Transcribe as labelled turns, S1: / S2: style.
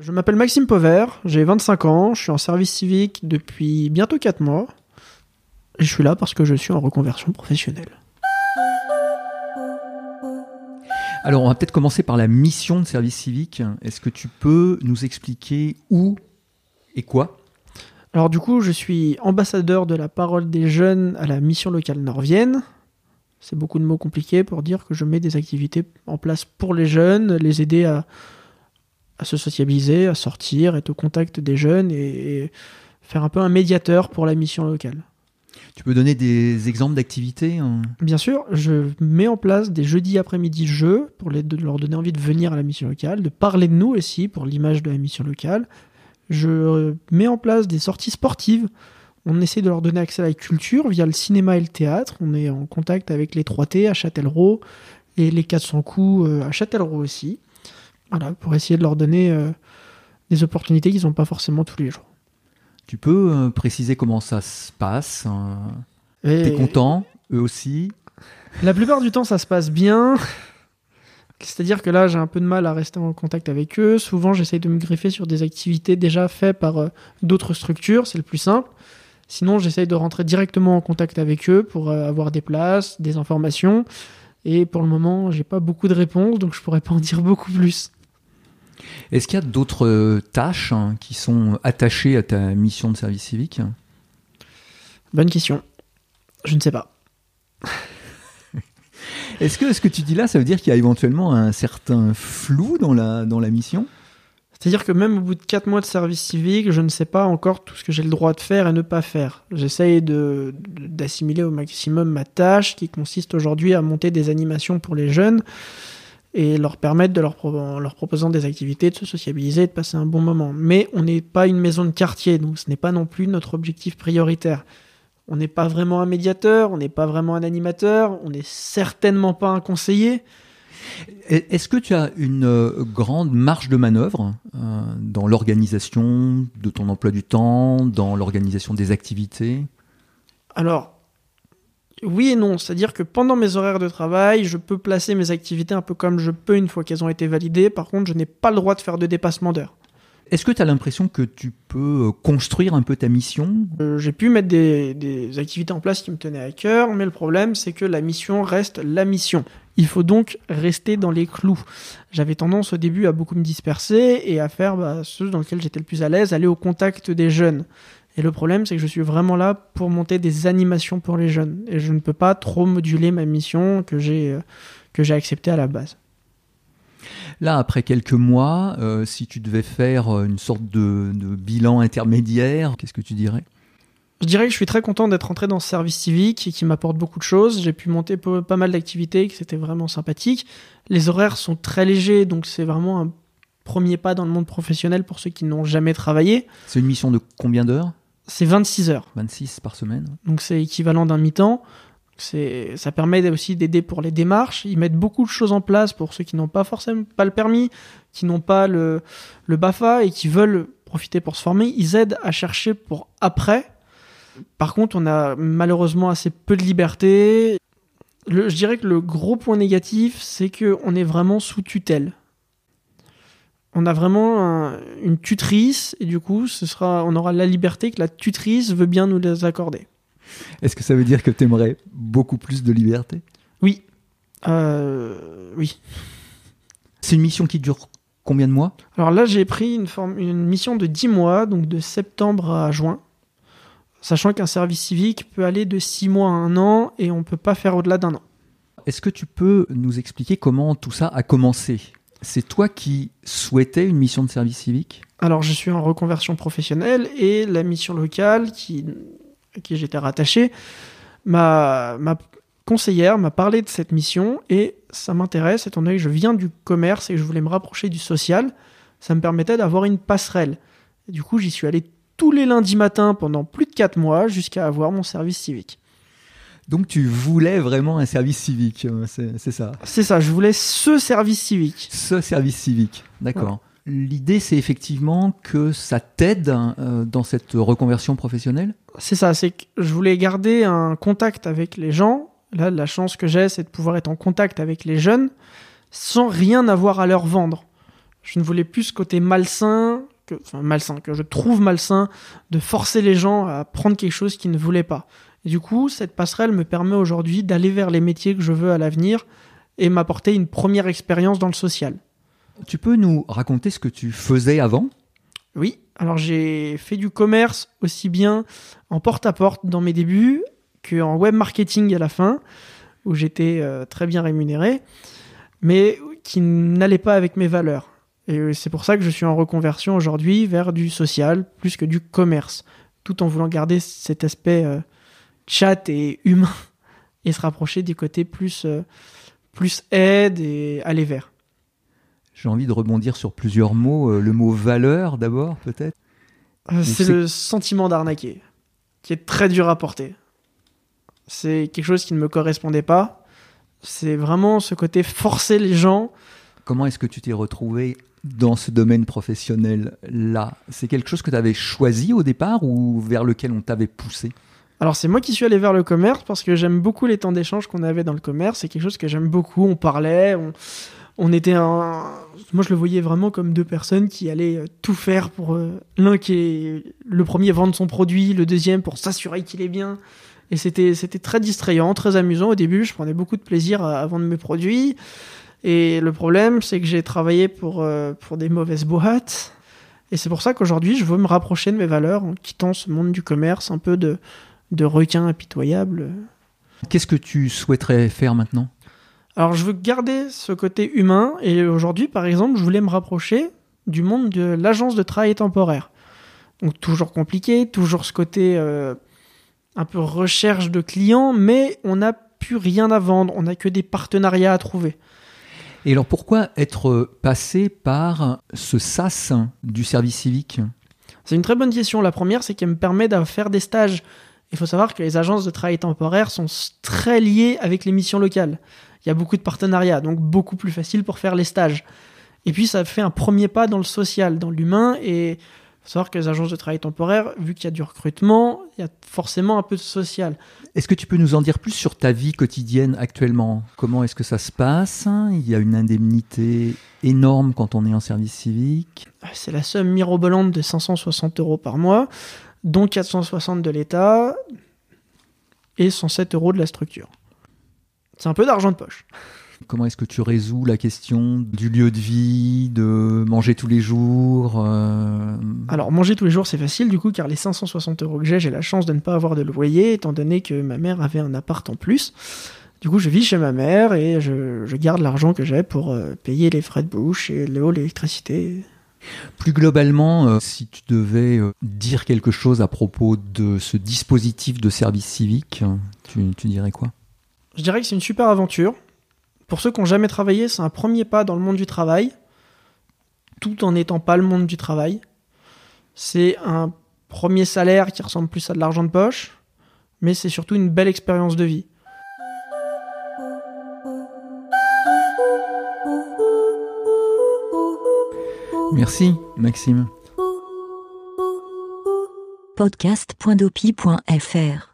S1: Je m'appelle Maxime Pauvert, j'ai 25 ans, je suis en service civique depuis bientôt 4 mois. Et je suis là parce que je suis en reconversion professionnelle.
S2: Alors, on va peut-être commencer par la mission de service civique. Est-ce que tu peux nous expliquer où et quoi?
S1: Alors du coup, je suis ambassadeur de la parole des jeunes à la mission locale Norvienne. C'est beaucoup de mots compliqués pour dire que je mets des activités en place pour les jeunes, les aider à, à se sociabiliser, à sortir, être au contact des jeunes et, et faire un peu un médiateur pour la mission locale.
S2: Tu peux donner des exemples d'activités hein?
S1: Bien sûr, je mets en place des jeudis après-midi jeux pour les- de leur donner envie de venir à la mission locale, de parler de nous aussi pour l'image de la mission locale. Je euh, mets en place des sorties sportives. On essaie de leur donner accès à la culture via le cinéma et le théâtre. On est en contact avec les 3T à Châtellerault et les 400 coups euh, à Châtellerault aussi. Voilà, pour essayer de leur donner euh, des opportunités qu'ils n'ont pas forcément tous les jours.
S2: Tu peux euh, préciser comment ça se passe hein? T'es content Eux aussi?
S1: La plupart du temps, ça se passe bien. C'est-à-dire que là, j'ai un peu de mal à rester en contact avec eux. Souvent, j'essaye de me greffer sur des activités déjà faites par euh, d'autres structures, c'est le plus simple. Sinon, j'essaye de rentrer directement en contact avec eux pour euh, avoir des places, des informations. Et pour le moment, j'ai pas beaucoup de réponses, donc je pourrais pas en dire beaucoup plus.
S2: Est-ce qu'il y a d'autres euh, tâches hein, qui sont attachées à ta mission de service civique?
S1: Bonne question. Je ne sais pas.
S2: Est-ce que ce que tu dis là, ça veut dire qu'il y a éventuellement un certain flou dans la, dans la mission?
S1: C'est-à-dire que même au bout de 4 mois de service civique, je ne sais pas encore tout ce que j'ai le droit de faire et ne pas faire. J'essaye d'assimiler au maximum ma tâche qui consiste aujourd'hui à monter des animations pour les jeunes et leur permettre de leur, pro- en leur proposant des activités, de se sociabiliser, de passer un bon moment. Mais on n'est pas une maison de quartier, donc ce n'est pas non plus notre objectif prioritaire. On n'est pas vraiment un médiateur, on n'est pas vraiment un animateur, on n'est certainement pas un conseiller.
S2: Est-ce que tu as une euh, grande marge de manœuvre euh, dans l'organisation de ton emploi du temps, dans l'organisation des activités?
S1: Alors, oui et non. C'est-à-dire que pendant mes horaires de travail, je peux placer mes activités un peu comme je peux une fois qu'elles ont été validées. Par contre, je n'ai pas le droit de faire de dépassement d'heures.
S2: Est-ce que tu as l'impression que tu peux euh, construire un peu ta mission?
S1: Euh, J'ai pu mettre des, des activités en place qui me tenaient à cœur, mais le problème, c'est que la mission reste la mission. Il faut donc rester dans les clous. J'avais tendance au début à beaucoup me disperser et à faire bah, ceux dans lesquels j'étais le plus à l'aise, aller au contact des jeunes. Et le problème, c'est que je suis vraiment là pour monter des animations pour les jeunes. Et je ne peux pas trop moduler ma mission que j'ai euh, que j'ai acceptée à la base.
S2: Là, après quelques mois, euh, si tu devais faire euh, une sorte de, de bilan intermédiaire, qu'est-ce que tu dirais?
S1: Je dirais que je suis très content d'être rentré dans ce service civique et qui m'apporte beaucoup de choses. J'ai pu monter pas mal d'activités, que c'était vraiment sympathique. Les horaires sont très légers, donc c'est vraiment un premier pas dans le monde professionnel pour ceux qui n'ont jamais travaillé.
S2: C'est une mission de combien d'heures?
S1: C'est 26 heures,
S2: 26 par semaine
S1: donc c'est équivalent d'un mi-temps. C'est, ça permet aussi d'aider pour les démarches. Ils mettent beaucoup de choses en place pour ceux qui n'ont pas forcément pas le permis, qui n'ont pas le, le BAFA et qui veulent profiter pour se former. Ils aident à chercher pour après. Par contre, on a malheureusement assez peu de liberté. Le- je dirais que le gros point négatif, c'est que on est vraiment sous tutelle. On a vraiment un- une tutrice et du coup, ce sera, on aura la liberté que la tutrice veut bien nous les accorder.
S2: Est-ce que ça veut dire que tu aimerais beaucoup plus de liberté?
S1: Oui. Euh, oui.
S2: C'est une mission qui dure combien de mois?
S1: Alors là, j'ai pris une, forme, une mission de 10 mois, donc de septembre à juin. Sachant qu'un service civique peut aller de 6 mois à un an et on peut pas faire au-delà d'un an.
S2: Est-ce que tu peux nous expliquer comment tout ça a commencé? C'est toi qui souhaitais une mission de service civique?
S1: Alors, je suis en reconversion professionnelle et la mission locale qui, à qui j'étais rattaché, ma, ma conseillère m'a parlé de cette mission et ça m'intéresse étant donné que je viens du commerce et que je voulais me rapprocher du social. Ça me permettait d'avoir une passerelle. Du coup, j'y suis allé tous les lundis matins pendant plus de 4 mois jusqu'à avoir mon service civique.
S2: Donc tu voulais vraiment un service civique, euh, c'est ça
S1: C'est ça, je voulais ce service civique.
S2: Ce service civique, d'accord. L'idée, c'est effectivement que ça t'aide euh, dans cette reconversion professionnelle?
S1: C'est ça, c'est que je voulais garder un contact avec les gens. Là, la chance que j'ai, c'est de pouvoir être en contact avec les jeunes sans rien avoir à leur vendre. Je ne voulais plus ce côté malsain, que, enfin malsain, que je trouve malsain, de forcer les gens à prendre quelque chose qu'ils ne voulaient pas. Et du coup, cette passerelle me permet aujourd'hui d'aller vers les métiers que je veux à l'avenir et m'apporter une première expérience dans le social.
S2: Tu peux nous raconter ce que tu faisais avant?
S1: Oui, alors j'ai fait du commerce aussi bien en porte-à-porte dans mes débuts qu'en web marketing à la fin, où j'étais euh, très bien rémunéré, mais qui n'allait pas avec mes valeurs. Et c'est pour ça que je suis en reconversion aujourd'hui vers du social plus que du commerce, tout en voulant garder cet aspect euh, chat et humain et se rapprocher du côté plus, euh, plus aide et aller vers.
S2: J'ai envie de rebondir sur plusieurs mots. Le mot valeur d'abord, peut-être
S1: C'est le sentiment d'arnaquer, qui est très dur à porter. C'est quelque chose qui ne me correspondait pas. C'est vraiment ce côté forcer les gens.
S2: Comment est-ce que tu t'es retrouvé dans ce domaine professionnel-là? C'est quelque chose que tu avais choisi au départ ou vers lequel on t'avait poussé?
S1: Alors c'est moi qui suis allé vers le commerce parce que j'aime beaucoup les temps d'échange qu'on avait dans le commerce. C'est quelque chose que j'aime beaucoup. On parlait, on, était un... Moi je le voyais vraiment comme deux personnes qui allaient euh, tout faire pour euh, l'un qui est le premier vendre son produit, le deuxième pour s'assurer qu'il est bien. Et c'était, c'était très distrayant, très amusant. Au début, je prenais beaucoup de plaisir à, vendre mes produits. Et le problème, c'est que j'ai travaillé pour, euh, pour des mauvaises boîtes. Et c'est pour ça qu'aujourd'hui, je veux me rapprocher de mes valeurs en quittant ce monde du commerce un peu de, de requin impitoyable.
S2: Qu'est-ce que tu souhaiterais faire maintenant?
S1: Alors, je veux garder ce côté humain. Et aujourd'hui, par exemple, je voulais me rapprocher du monde de l'agence de travail temporaire. Donc, toujours compliqué, toujours ce côté. Euh, un peu recherche de clients, mais on n'a plus rien à vendre, on n'a que des partenariats à trouver.
S2: Et alors pourquoi être passé par ce SAS du service civique?
S1: C'est une très bonne question. La première, c'est qu'elle me permet de faire des stages. Il faut savoir que les agences de travail temporaire sont très liées avec les missions locales. Il y a beaucoup de partenariats, donc beaucoup plus facile pour faire les stages. Et puis ça fait un premier pas dans le social, dans l'humain, et faut savoir que les agences de travail temporaire, vu qu'il y a du recrutement, il y a forcément un peu de social.
S2: Est-ce que tu peux nous en dire plus sur ta vie quotidienne actuellement? Comment est-ce que ça se passe? Il y a une indemnité énorme quand on est en service civique?
S1: C'est la somme mirobolante de 560 euros par mois, dont 460 de l'État et 107 euros de la structure. C'est un peu d'argent de poche.
S2: Comment est-ce que tu résous la question du lieu de vie, de manger tous les jours euh?
S1: Alors, manger tous les jours, c'est facile du coup, car les 560 euros que j'ai, j'ai la chance de ne pas avoir de loyer, étant donné que ma mère avait un appart en plus. Du coup, je vis chez ma mère et je, garde l'argent que j'ai pour euh, payer les frais de bouche et l'eau, l'électricité.
S2: Plus globalement, euh, si tu devais dire quelque chose à propos de ce dispositif de service civique, tu dirais quoi?
S1: Je dirais que c'est une super aventure. Pour ceux qui n'ont jamais travaillé, c'est un premier pas dans le monde du travail, tout en n'étant pas le monde du travail. C'est un premier salaire qui ressemble plus à de l'argent de poche, mais c'est surtout une belle expérience de vie.
S2: Merci, Maxime. Podcast.dopi.fr